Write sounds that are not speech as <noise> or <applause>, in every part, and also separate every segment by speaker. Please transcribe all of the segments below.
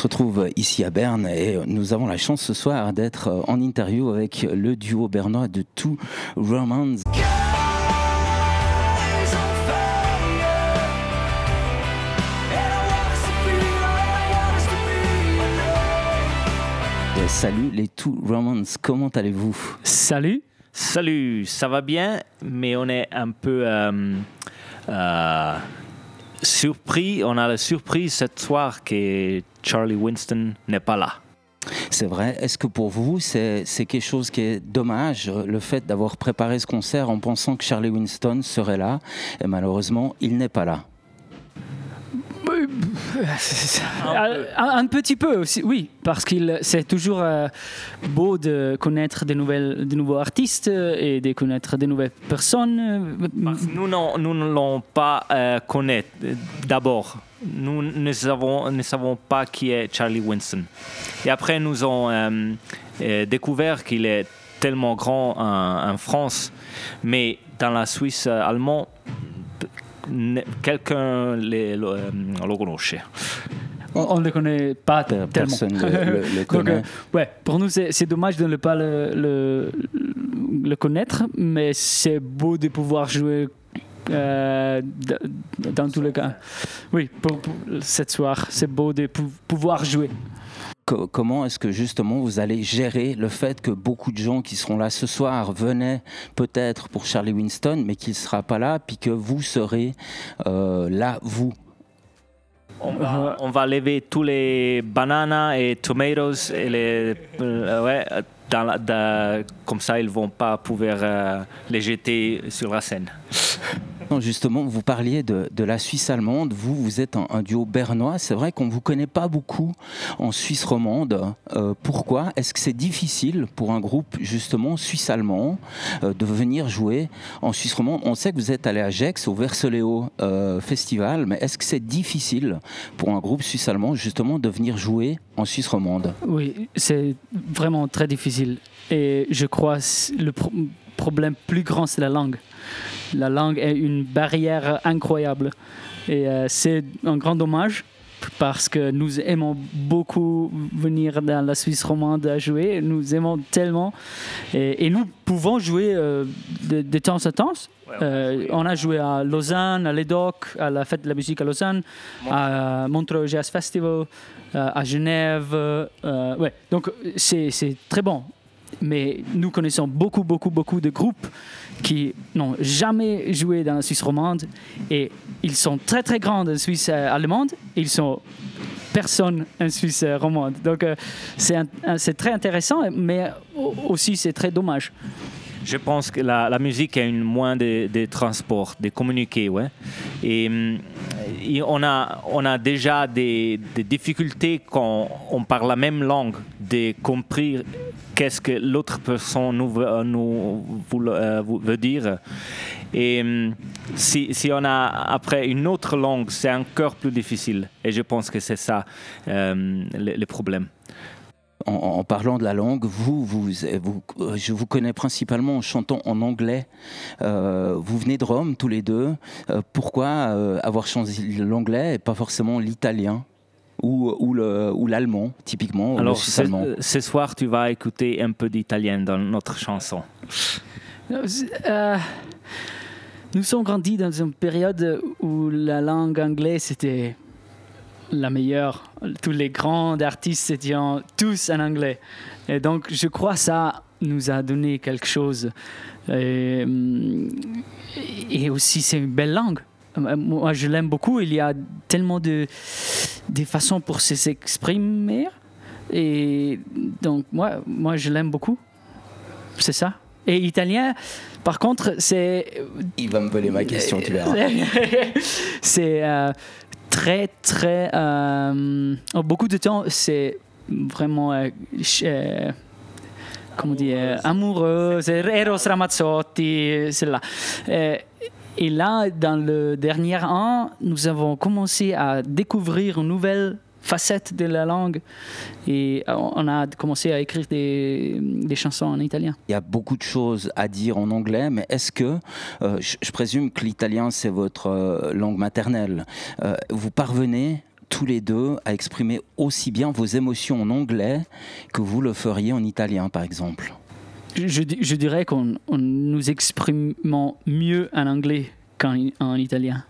Speaker 1: se retrouve ici à Berne et nous avons la chance ce soir d'être en interview avec le duo bernois de Two Romans. Salut les Two Romans, comment allez-vous?
Speaker 2: Salut.
Speaker 3: Salut, ça va bien, mais on est un peu euh, euh, surpris. On a la surprise cette soir que Charlie Winston n'est pas là.
Speaker 1: C'est vrai. Est-ce que pour vous, c'est quelque chose qui est dommage, le fait d'avoir préparé ce concert en pensant que Charlie Winston serait là, et malheureusement, il n'est pas là?
Speaker 2: Un, petit peu aussi, oui, parce qu'il c'est toujours euh, beau de connaître de, nouvelles, de nouveaux artistes et de connaître de nouvelles personnes.
Speaker 3: nous, non, nous ne l'avons pas euh, connu d'abord. Nous ne savons, ne savons pas qui est Charlie Winston. Et après, nous avons euh, découvert qu'il est tellement grand en, en, France, mais dans la Suisse allemande, quelqu'un le, le connaît.
Speaker 2: On ne le connaît pas tellement.
Speaker 1: Personne le, le, <laughs> connaît. Donc,
Speaker 2: euh, ouais, pour nous, c'est dommage de ne pas le, le, connaître, mais c'est beau de pouvoir jouer euh, dans tous les cas. Oui, pour, pour cette soir, c'est beau de pouvoir jouer.
Speaker 1: Comment est-ce que justement vous allez gérer le fait que beaucoup de gens qui seront là ce soir venaient peut-être pour Charlie Winston, mais qu'il ne sera pas là, puis que vous serez euh, là, vous?
Speaker 3: On va, on va, lever tous les bananes et tomatoes et les, euh, ouais, dans comme ça ils vont pas pouvoir euh, les jeter sur la scène
Speaker 1: justement, vous parliez de, la Suisse allemande. Vous, vous êtes un, duo bernois. C'est vrai qu'on ne vous connaît pas beaucoup en Suisse romande. Euh, pourquoi Est-ce que c'est difficile pour un groupe, justement, suisse-allemand, euh, de venir jouer en Suisse romande? On sait que vous êtes allé à Gex, au Verseléo euh, Festival, mais est-ce que c'est difficile pour un groupe suisse-allemand, justement, de venir jouer en Suisse romande?
Speaker 2: Oui, c'est vraiment très difficile. Et je crois le problème plus grand, c'est la langue. La langue est une barrière incroyable. Et euh, c'est un grand dommage parce que nous aimons beaucoup venir dans la Suisse romande à jouer. Nous aimons tellement. Et, nous pouvons jouer euh, de, temps en temps. Euh, on a joué à Lausanne, à l'EDOC, à la fête de la musique à Lausanne, à Montreux Jazz Festival, à Genève. ouais. Donc c'est très bon mais nous connaissons beaucoup, beaucoup, beaucoup de groupes qui n'ont jamais joué dans la Suisse romande et ils sont très, très grands en Suisse euh, allemande. Ils sont personne en Suisse euh, romande. Donc euh, c'est très intéressant, mais aussi c'est très dommage.
Speaker 3: Je pense que la, musique est une moyen de, transport, de communiquer. Ouais. Et, a, on a déjà des, difficultés quand on parle la même langue, de comprendre qu'est-ce que l'autre personne nous, veut, euh, veut dire. Et mm, si, on a après une autre langue, c'est encore plus difficile. Et je pense que c'est ça euh, le, problème
Speaker 1: en, parlant de la langue, vous, je vous connais principalement en chantant en anglais. Euh, vous venez de Rome tous les deux. Euh, pourquoi euh, avoir choisi l'anglais et pas forcément l'italien? Ou, ou l'allemand, typiquement
Speaker 3: Alors, ce soir, tu vas écouter un peu d'italien dans notre chanson.
Speaker 2: nous sommes grandis dans une période où la langue anglaise c'était la meilleure. Tous les grands artistes étaient tous en anglais. Et donc, je crois que ça nous a donné quelque chose. Et, aussi, c'est une belle langue. Moi, je l'aime beaucoup. Il y a tellement de, de façons pour s'exprimer. Et donc, moi, moi je l'aime beaucoup. C'est ça. Et italien, par contre, c'est.
Speaker 1: Il va me voler ma question, tu verras. <laughs>
Speaker 2: c'est. Euh, très, très. Euh, oh, beaucoup de temps, c'est vraiment. Euh, euh, comment dire Amoureux, c'est Eros Ramazzotti, c'est là. Et là, dans le dernier an, nous avons commencé à découvrir une nouvelle facette de la langue. Et on a commencé à écrire des, chansons en italien.
Speaker 1: Il y a beaucoup de choses à dire en anglais, mais est-ce que, euh, je, présume que l'italien c'est votre euh, langue maternelle, euh, vous parvenez tous les deux à exprimer aussi bien vos émotions en anglais que vous le feriez en italien, par exemple?
Speaker 2: Je, je dirais qu'on nous exprimons mieux en anglais qu'en italien.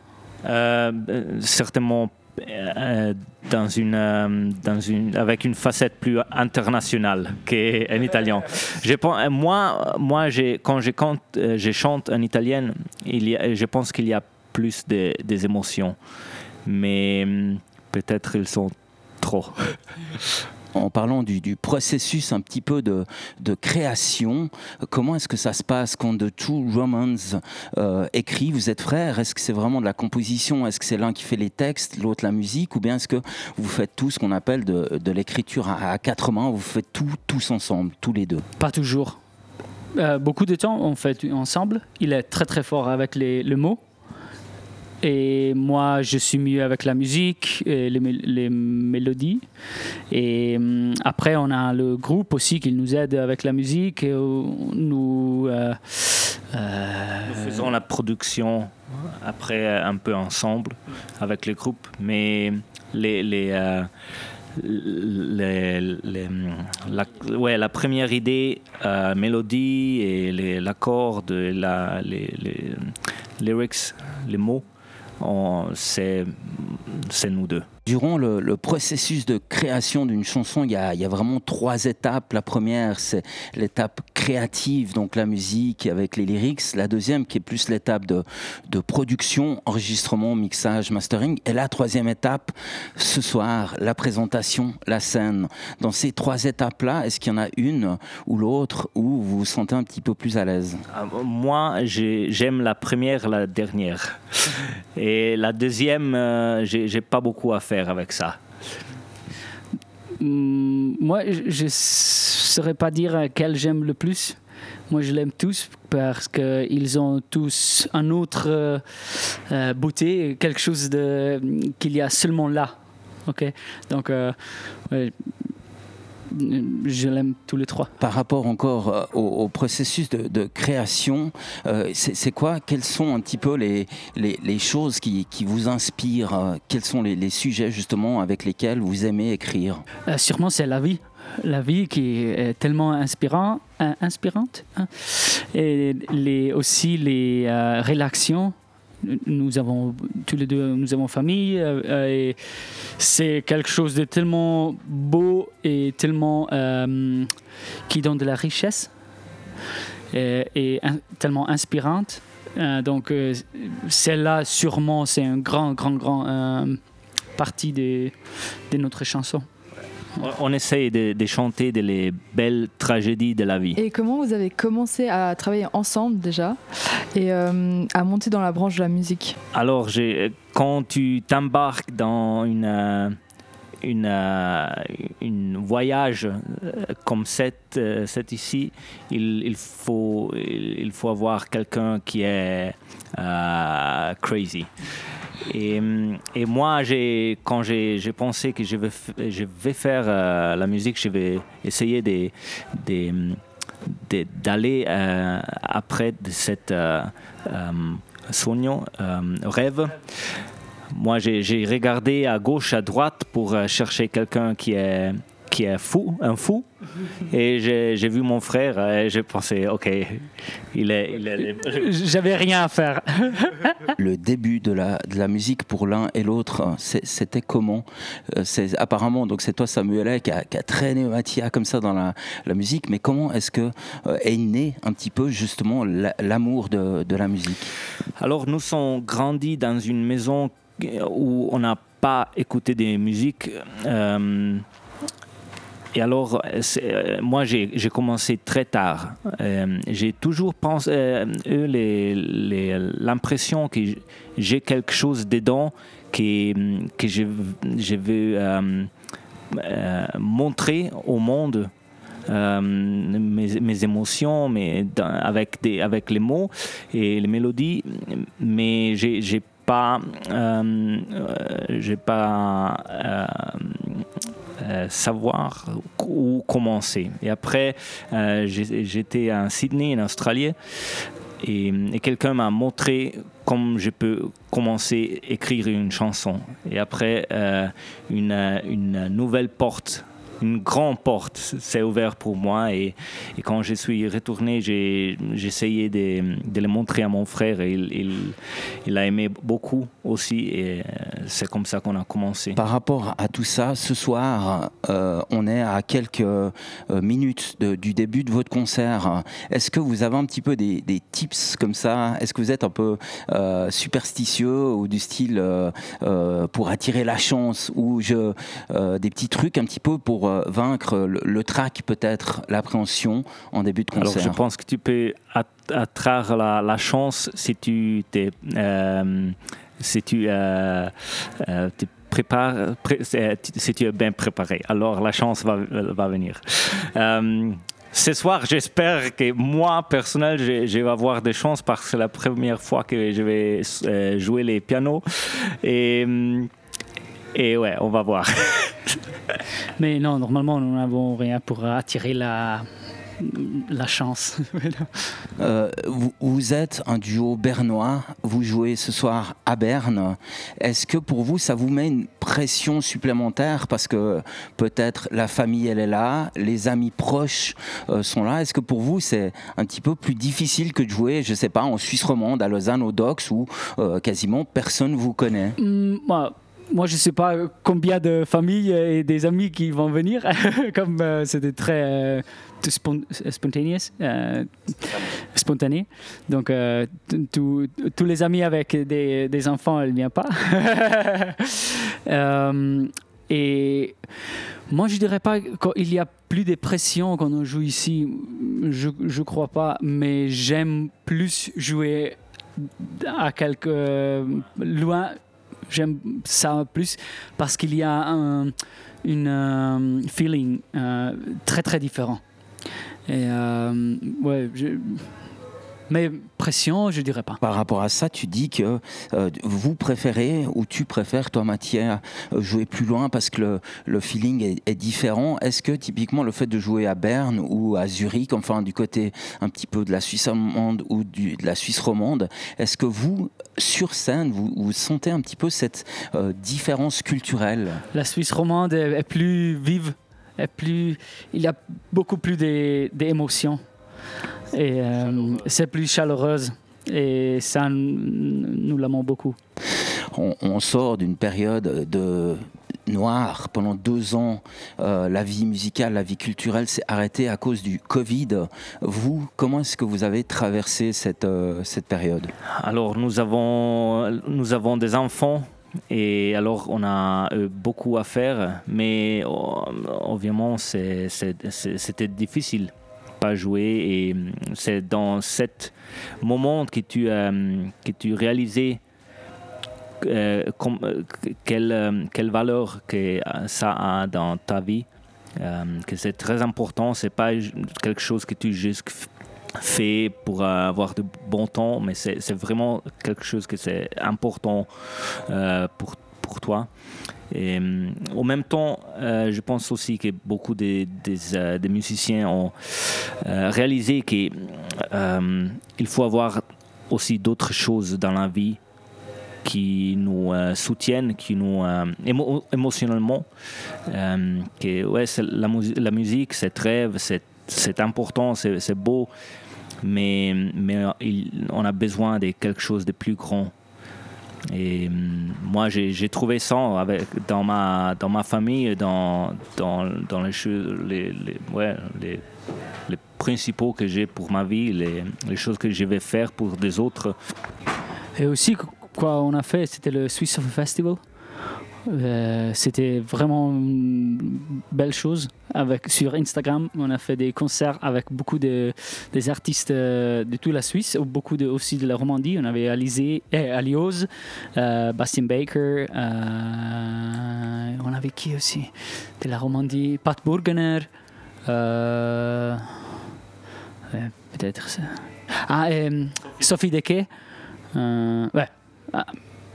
Speaker 3: Euh, certainement euh, dans une, euh, dans une, avec une facette plus internationale qu'en italien. Je pense, moi, moi quand je, compte, je chante en italien, il y a, je pense qu'il y a plus de, des émotions. Mais hum, peut-être ils sont trop. <laughs>
Speaker 1: en parlant du, processus un petit peu de, création, comment est-ce que ça se passe quand The Two Romans euh, écrit? Vous êtes frères Est-ce que c'est vraiment de la composition? Est-ce que c'est l'un qui fait les textes, l'autre la musique? Ou bien est-ce que vous faites tout ce qu'on appelle de, l'écriture à, quatre mains Vous faites tout tous ensemble, tous les deux?
Speaker 2: Pas toujours. Euh, beaucoup de temps, on fait ensemble. Il est très très fort avec les, le mot et moi, je suis mieux avec la musique, et les, mélodies. Et hum, après, on a le groupe aussi qui nous aide avec la musique. Euh,
Speaker 3: euh, nous faisons la production après un peu ensemble avec le groupe. Mais euh, la, ouais, la première idée, mélodie et l'accord, la, les, les lyrics, les mots, c'est nous deux.
Speaker 1: Durant le, processus de création d'une chanson, il y, a, vraiment trois étapes. La première, c'est l'étape créative, donc la musique avec les lyrics. La deuxième, qui est plus l'étape de, production, enregistrement, mixage, mastering. Et la troisième étape, ce soir, la présentation, la scène. Dans ces trois étapes-là, est-ce qu'il y en a une ou l'autre où vous vous sentez un petit peu plus à l'aise?
Speaker 3: Ah, Moi, j'aime la première, la dernière. Et la deuxième, euh, j'ai pas beaucoup à faire avec ça?
Speaker 2: Hmm, Moi, je ne saurais pas dire quel j'aime le plus. Moi, je l'aime tous parce qu'ils ont tous un autre euh, euh, beauté, quelque chose de qu'il y a seulement là. Ok, donc euh, je l'aime tous les trois.
Speaker 1: Par rapport encore euh, au, processus de, création, euh, c'est quoi? Quelles sont un petit peu les, les, choses qui, qui, vous inspirent? Euh, Quels sont les, sujets justement avec lesquels vous aimez écrire?
Speaker 2: Sûrement c'est la vie. La vie qui est tellement inspirant, inspirante. Hein. Et les, aussi les relations nous avons tous les deux nous avons famille euh, et c'est quelque chose de tellement beau et tellement euh, qui donne de la richesse et, tellement inspirante. Euh, donc celle-là sûrement c'est un grand grand grand partie de notre chanson
Speaker 3: on essaye de, chanter des les belles tragédies de la vie.
Speaker 4: Et comment vous avez commencé à travailler ensemble déjà et euh, à monter dans la branche de la musique?
Speaker 3: Alors, quand tu t'embarques dans une, euh, une, euh, une voyage comme cette, cette ici, il, il, faut, il, faut avoir quelqu'un qui est crazy. Et, et moi, quand j'ai pensé que je vais, je vais faire euh, la musique, je vais essayer d'aller euh, après de cette euh, euh rêve. Moi, j'ai regardé à gauche, à droite pour chercher quelqu'un qui est qui est fou, un fou. Et j'ai vu mon frère et j'ai pensé, ok, il est. <laughs>
Speaker 2: J'avais rien à faire. <laughs>
Speaker 1: le début de la, de la musique pour l'un et l'autre, c'était comment? Euh, C'est apparemment donc c'est toi Samuel qui a, qui a traîné Mathia comme ça dans la, la musique, mais comment est-ce que euh, est né un petit peu justement l'amour de, de, la musique?
Speaker 3: Alors nous sommes grandis dans une maison où on n'a pas écouté des musiques. Euh, et alors, euh, moi, j'ai commencé très tard. Euh, j'ai toujours pensé, euh, l'impression que j'ai quelque chose dedans que, que je, je veux montrer au monde. mes, mes, émotions mais avec, des, avec les mots et les mélodies, mais j'ai pas, j'ai pas euh, savoir où commencer. Et après, euh, j'étais à Sydney, en Australie. et, quelqu'un m'a montré comment je peux commencer à écrire une chanson. Et après, une, une nouvelle porte une grande porte s'est ouverte pour moi et, quand je suis retourné, j'ai essayé de, le montrer à mon frère et il, il, il a aimé beaucoup aussi et euh, c'est comme ça qu'on a commencé.
Speaker 1: Par rapport à tout ça, ce soir, euh, on est à quelques euh, minutes du début de votre concert. Est-ce que vous avez un petit peu des, tips comme ça? Est-ce que vous êtes un peu superstitieux ou du style pour attirer la chance ou des petits trucs un petit peu pour vaincre le, trac, peut-être l'appréhension en début de concert
Speaker 3: Alors, je pense que tu peux attraire la, la chance si tu t'es, euh, si tu euh, euh, prépares, si tu es bien préparé. Alors, la chance va, va venir. ce soir, j'espère que moi, personnel, je, je, vais avoir des chances parce que c'est la première fois que je vais jouer les pianos. Et et ouais, on va voir.
Speaker 2: Mais non, normalement, nous n'avons rien pour attirer la, la chance. <laughs>
Speaker 1: euh, vous, vous, êtes un duo bernois, vous jouez ce soir à Berne. Est-ce que pour vous, ça vous met une pression supplémentaire parce que peut-être la famille, elle est là, les amis proches euh, sont là? Est-ce que pour vous, c'est un petit peu plus difficile que de jouer, je sais pas, en Suisse romande, à Lausanne, au Docks, où euh, quasiment personne vous connaît?
Speaker 2: Mmh, moi, je ne sais pas combien de familles et des amis qui vont venir, <laughs> comme euh, c'était très euh, euh, spontané. Donc, tous les amis avec des, enfants, ils ne viennent pas. <laughs> et moi, je ne dirais pas qu'il y a plus de pression quand on joue ici. Je ne crois pas, mais j'aime plus jouer à quelque loin j'aime ça plus parce qu'il y a un une, euh, feeling euh, très très différent. Et euh, ouais, mais pression, je dirais pas.
Speaker 1: Par rapport à ça, tu dis que euh, vous préférez, ou tu préfères, toi, Mathieu, jouer plus loin parce que le, le feeling est, différent. Est-ce que typiquement le fait de jouer à Berne ou à Zurich, enfin du côté un petit peu de la Suisse allemande ou du, de la Suisse romande, est-ce que vous, sur scène, vous, vous sentez un petit peu cette euh, différence culturelle?
Speaker 2: La Suisse romande est, plus vive, est plus, il y a beaucoup plus d'émotions. Et euh, c'est plus chaleureuse. Et ça, nous l'aimons beaucoup.
Speaker 1: On, sort d'une période de noire. Pendant deux ans, euh, la vie musicale, la vie culturelle s'est arrêtée à cause du Covid. Vous, comment est-ce que vous avez traversé cette, euh, cette période?
Speaker 3: Alors, nous avons, nous avons des enfants. Et alors, on a beaucoup à faire, mais obviamente c'était difficile pas joué. Et hum, c'est dans ce moment que tu, euh, que tu réalisais euh, euh, quelle, quelle, valeur que ça a dans ta vie, que c'est très important. C'est pas quelque chose que tu juste fais pour avoir de bon temps, mais c'est vraiment quelque chose que c'est important pour, toi. Et euh, en même temps, euh, je pense aussi que beaucoup des, euh, des, musiciens ont réalisé qu'il faut avoir aussi d'autres choses dans la vie qui nous soutiennent, qui nous émotionnellement. que ouais, la, la, musique, c'est rêve, c'est important, c'est beau, mais on a besoin de quelque chose de plus grand. Et hum, moi, j'ai trouvé ça dans, ma, dans ma famille, dans, dans, dans les, les, les, les, les principaux que j'ai pour ma vie, les, les, choses que je vais faire pour des autres.
Speaker 2: Et aussi, quoi on a fait, c'était le Swiss Festival. Euh, c'était vraiment une belle chose. Avec, sur Instagram, on a fait des concerts avec beaucoup de des artistes euh, de toute la Suisse, beaucoup de, aussi de la Romandie. On avait Alizé, eh, euh, Bastien Baker, on avait qui aussi de la Romandie? Pat Burgener, peut-être ça. Ah, Sophie Deke. ouais. Ah,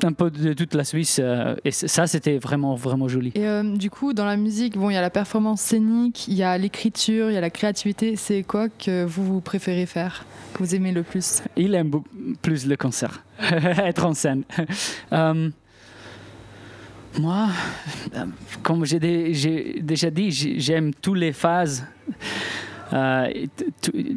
Speaker 2: un peu de toute la Suisse. euh, et ça, c'était vraiment, vraiment joli.
Speaker 4: Et euh, du coup, dans la musique, bon, il y a la performance scénique, il y a l'écriture, il y a la créativité. C'est quoi que vous, vous préférez faire, que vous aimez le plus?
Speaker 2: Il aime plus le concert, <laughs> être en scène. <laughs> Euh, moi, comme j'ai dé- j'ai déjà dit, j'ai- j'aime toutes les phases. Euh,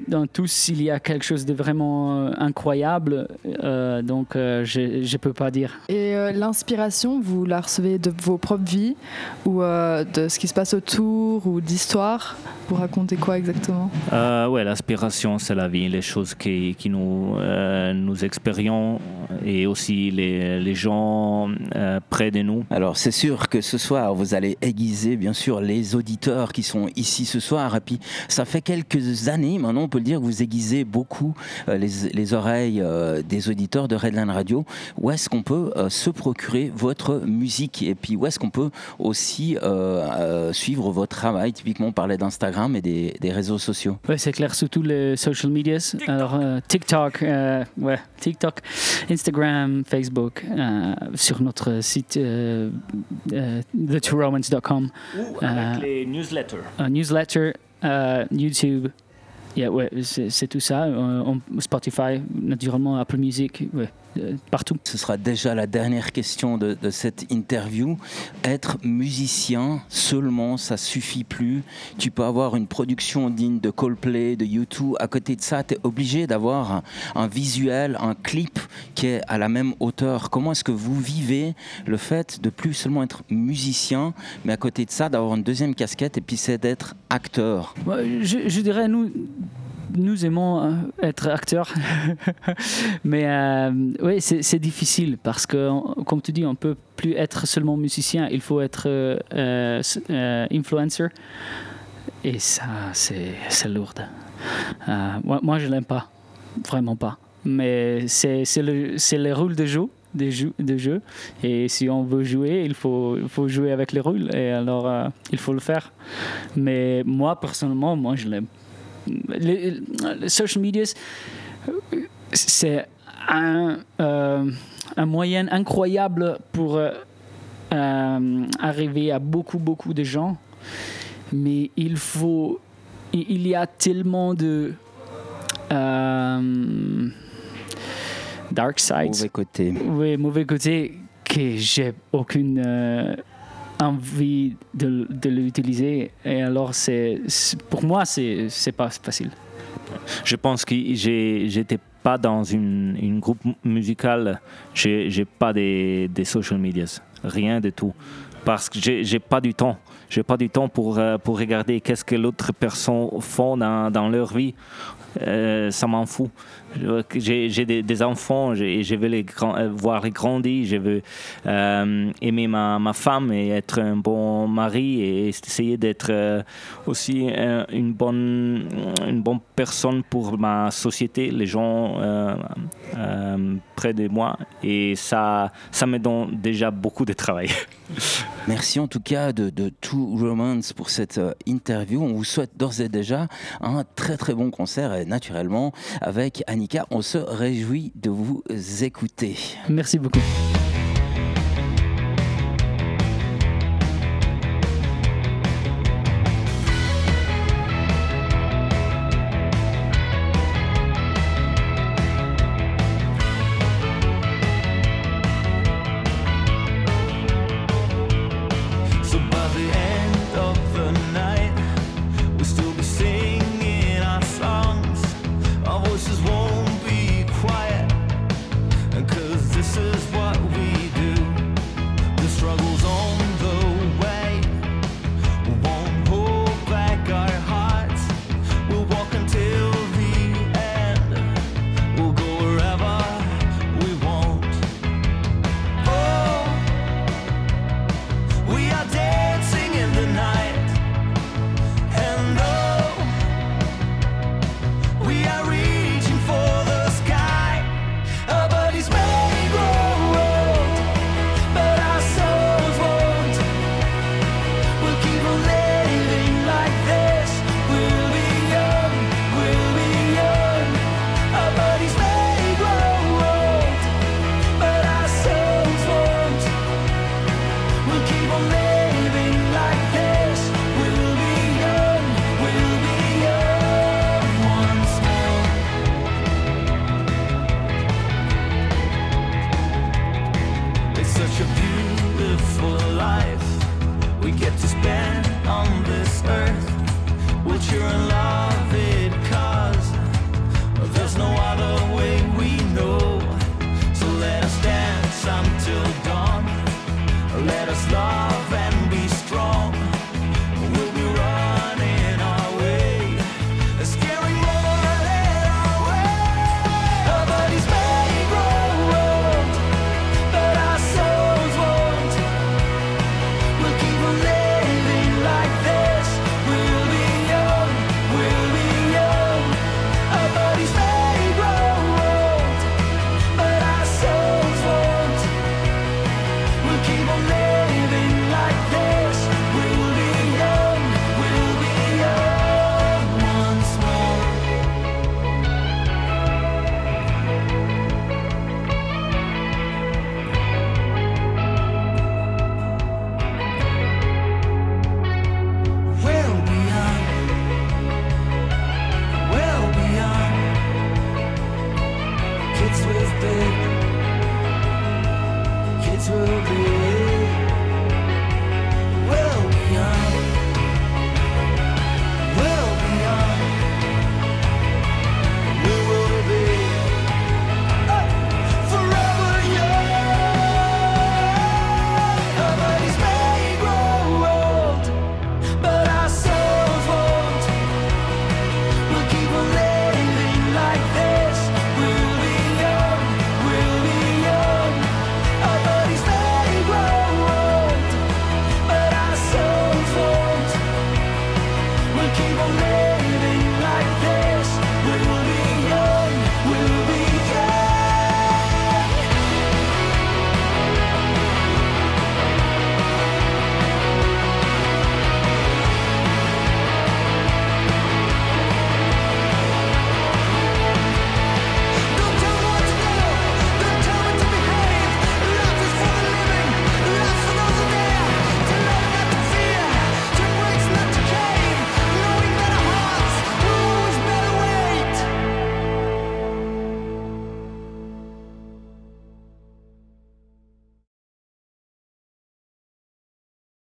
Speaker 2: dans tous, il y a quelque chose de vraiment euh, incroyable. euh, donc, euh, je ne peux pas dire.
Speaker 4: Et euh, l'inspiration, vous la recevez de vos propres vies ou euh, de ce qui se passe autour ou d'histoire Vous racontez quoi exactement?
Speaker 3: Euh, ouais, l'aspiration, c'est la vie, les choses qui, qui nous, euh, nous expérions et aussi les, les gens euh, près de nous.
Speaker 1: Alors c'est sûr que ce soir vous allez aiguiser bien sûr les auditeurs qui sont ici ce soir et puis ça fait quelques années maintenant on peut le dire que vous aiguisez beaucoup euh, les, les oreilles euh, des auditeurs de Redline Radio. Où est-ce qu'on peut euh, se procurer votre musique? Et puis où est-ce qu'on peut aussi euh, euh, suivre votre travail? Typiquement on parlait d'Instagram et des, des réseaux sociaux.
Speaker 2: Ouais, c'est clair, surtout les social medias. Alors, euh, TikTok, euh, ouais, TikTok, Instagram, Facebook, euh, sur notre site euh, euh, thetworomans.com,
Speaker 3: Ou
Speaker 2: avec
Speaker 3: les newsletters.
Speaker 2: un newsletter, YouTube. Yeah, ouais, c'est tout ça. Euh, Spotify, naturellement, Apple Music, ouais, euh, partout.
Speaker 1: Ce sera déjà la dernière question de, de cette interview. Être musicien seulement, ça suffit plus. Tu peux avoir une production digne de Coldplay, de U2. À côté de ça, tu es obligé d'avoir un, un visuel, un clip qui est à la même hauteur. Comment est-ce que vous vivez le fait de plus seulement être musicien, mais à côté de ça, d'avoir une deuxième casquette et puis c'est d'être acteur?
Speaker 2: Je dirais, nous, nous aimons euh, être acteurs, <laughs> mais euh, oui, c'est difficile parce que, comme tu dis, on peut plus être seulement musicien, il faut être euh, euh, influencer, et ça, c'est lourd. Moi, moi, je l'aime pas, vraiment pas, mais c'est le, le rôle de jeu. De jeu, de jeu. Et si on veut jouer, il faut, faut jouer avec les rôles. Et alors, il faut le faire. Mais moi, personnellement, moi, je l'aime. Les, les social media, c'est un, euh, un moyen incroyable pour euh, euh, arriver à beaucoup, beaucoup de gens. Mais il faut. Il y a tellement de. euh, dark sides.
Speaker 1: Mauvais côté.
Speaker 2: Oui, mauvais côté que j'ai aucune envie de, de l'utiliser. Et alors, c'est, pour moi, c'est, c'est pas facile.
Speaker 3: Je pense que j'étais pas dans une, groupe mu- musical, j'ai j'ai pas des, des social medias, rien de tout, parce que j'ai j'ai pas du temps. J'ai pas du temps pour, euh, pour regarder qu'est-ce que l'autre personne font dans, dans leur vie. Euh, ça m'en fout. J'ai des, des enfants et je veux les euh, voir grandir. Je veux euh, aimer ma, ma femme et être un bon mari et essayer d'être euh, aussi une, bonne, une bonne personne pour ma société, les gens près de moi. Et ça, ça me donne déjà beaucoup de travail. <laughs>
Speaker 1: Merci en tout cas de, de Two Romance pour cette interview. On vous souhaite d'ores et déjà un très très bon concert et naturellement avec On se réjouit de vous écouter.
Speaker 2: Merci beaucoup.
Speaker 5: Big, kids will be will keep on living.